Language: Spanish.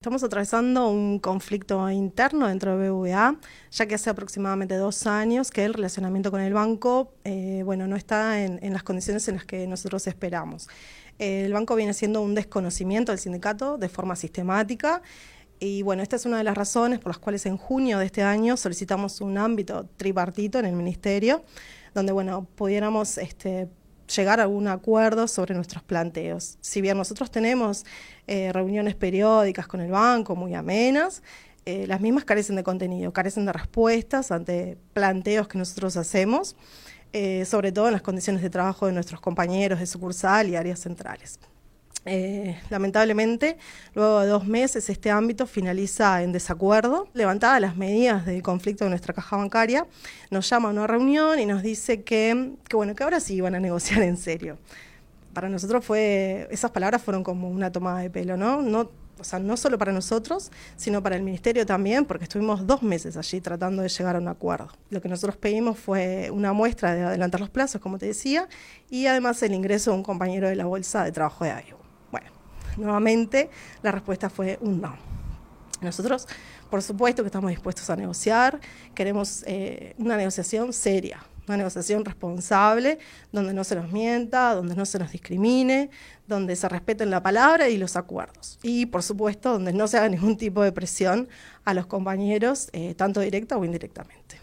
Estamos atravesando un conflicto interno dentro de BVA, ya que hace aproximadamente dos años que el relacionamiento con el banco eh, bueno, no está en, las condiciones en las que nosotros esperamos. el banco viene siendo un desconocimiento del sindicato de forma sistemática y bueno, esta es una de las razones por las cuales en junio de este año solicitamos un ámbito tripartito en el ministerio, donde bueno, pudiéramos este, llegar a algún acuerdo sobre nuestros planteos. Si bien nosotros tenemos eh, reuniones periódicas con el banco muy amenas, eh, las mismas carecen de contenido, carecen de respuestas ante planteos que nosotros hacemos, eh, sobre todo en las condiciones de trabajo de nuestros compañeros de sucursal y áreas centrales. Eh, lamentablemente, luego de dos meses, este ámbito finaliza en desacuerdo. Levantadas las medidas de conflicto de nuestra caja bancaria, nos llama a una reunión y nos dice que, bueno, que ahora sí iban a negociar en serio. Para nosotros fue, esas palabras fueron como una tomada de pelo, ¿no? no o sea, no solo para nosotros, sino para el Ministerio también, porque estuvimos dos meses allí tratando de llegar a un acuerdo. Lo que nosotros pedimos fue una muestra de adelantar los plazos, como te decía, y además el ingreso de un compañero de la Bolsa de Trabajo de Iowa. Nuevamente, la respuesta fue un no. Nosotros, por supuesto que estamos dispuestos a negociar, queremos eh, una negociación seria, una negociación responsable, donde no se nos mienta, donde no se nos discrimine, donde se respeten la palabra y los acuerdos. Y, por supuesto, donde no se haga ningún tipo de presión a los compañeros, eh, tanto directa o indirectamente.